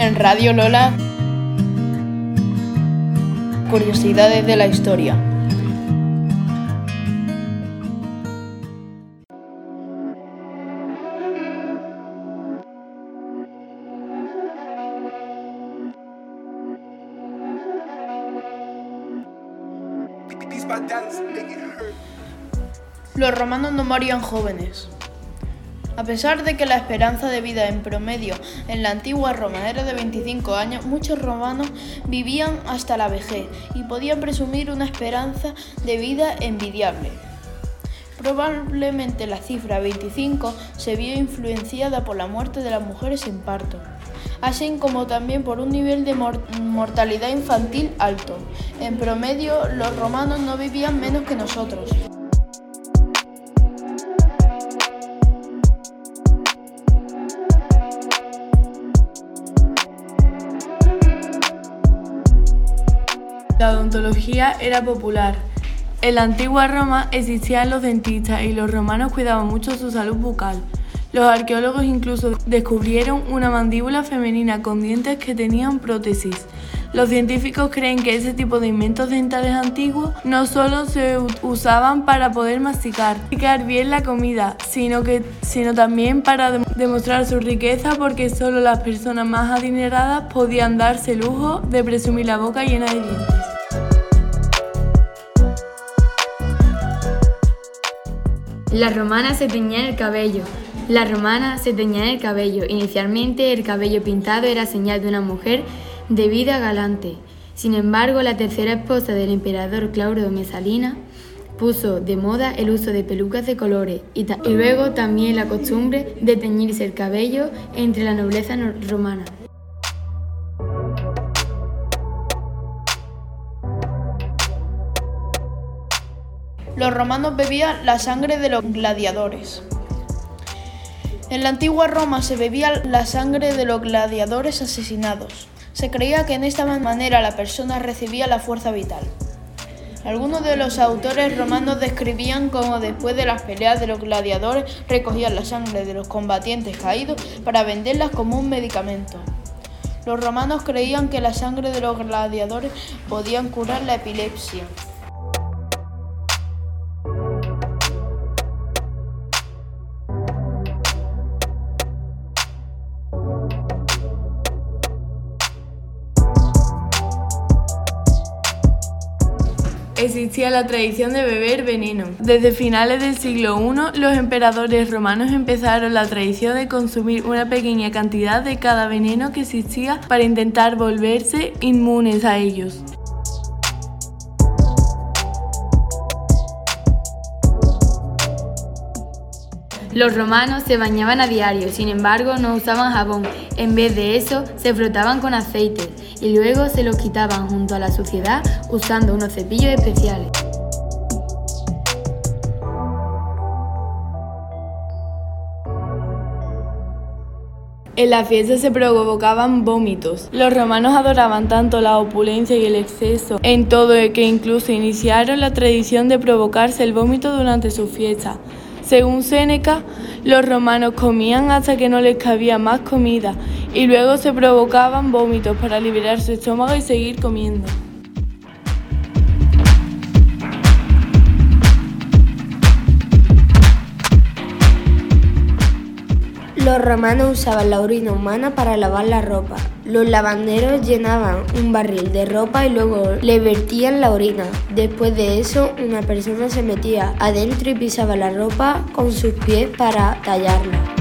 En Radio Lola, curiosidades de la historia. Los romanos no morían jóvenes. A pesar de que la esperanza de vida en promedio en la antigua Roma era de 25 años, muchos romanos vivían hasta la vejez y podían presumir una esperanza de vida envidiable. Probablemente la cifra 25 se vio influenciada por la muerte de las mujeres en parto, así como también por un nivel de mortalidad infantil alto. En promedio, los romanos no vivían menos que nosotros. La odontología era popular. En la antigua Roma existían los dentistas y los romanos cuidaban mucho su salud bucal. Los arqueólogos incluso descubrieron una mandíbula femenina con dientes que tenían prótesis. Los científicos creen que ese tipo de inventos dentales antiguos no solo se usaban para poder masticar, bien la comida, sino, que, sino también para demostrar su riqueza porque solo las personas más adineradas podían darse lujo de presumir la boca llena de dientes. Las romanas se teñían el cabello. Las romanas se teñían el cabello. Inicialmente el cabello pintado era señal de una mujer de vida galante. Sin embargo, la tercera esposa del emperador Claudio Mesalina puso de moda el uso de pelucas de colores y luego también la costumbre de teñirse el cabello entre la nobleza romana. Los romanos bebían la sangre de los gladiadores. En la antigua Roma se bebía la sangre de los gladiadores asesinados. Se creía que en esta manera la persona recibía la fuerza vital. Algunos de los autores romanos describían cómo después de las peleas de los gladiadores recogían la sangre de los combatientes caídos para venderlas como un medicamento. Los romanos creían que la sangre de los gladiadores podían curar la epilepsia. Existía la tradición de beber veneno. Desde finales del siglo I, los emperadores romanos empezaron la tradición de consumir una pequeña cantidad de cada veneno que existía para intentar volverse inmunes a ellos. Los romanos se bañaban a diario, sin embargo no usaban jabón, en vez de eso se frotaban con aceite y luego se los quitaban junto a la suciedad usando unos cepillos especiales. En la fiesta se provocaban vómitos. Los romanos adoraban tanto la opulencia y el exceso en todo que incluso iniciaron la tradición de provocarse el vómito durante su fiesta. Según Séneca, los romanos comían hasta que no les cabía más comida y luego se provocaban vómitos para liberar su estómago y seguir comiendo. Los romanos usaban la orina humana para lavar la ropa. Los lavanderos llenaban un barril de ropa y luego le vertían la orina. Después de eso, una persona se metía adentro y pisaba la ropa con sus pies para tallarla.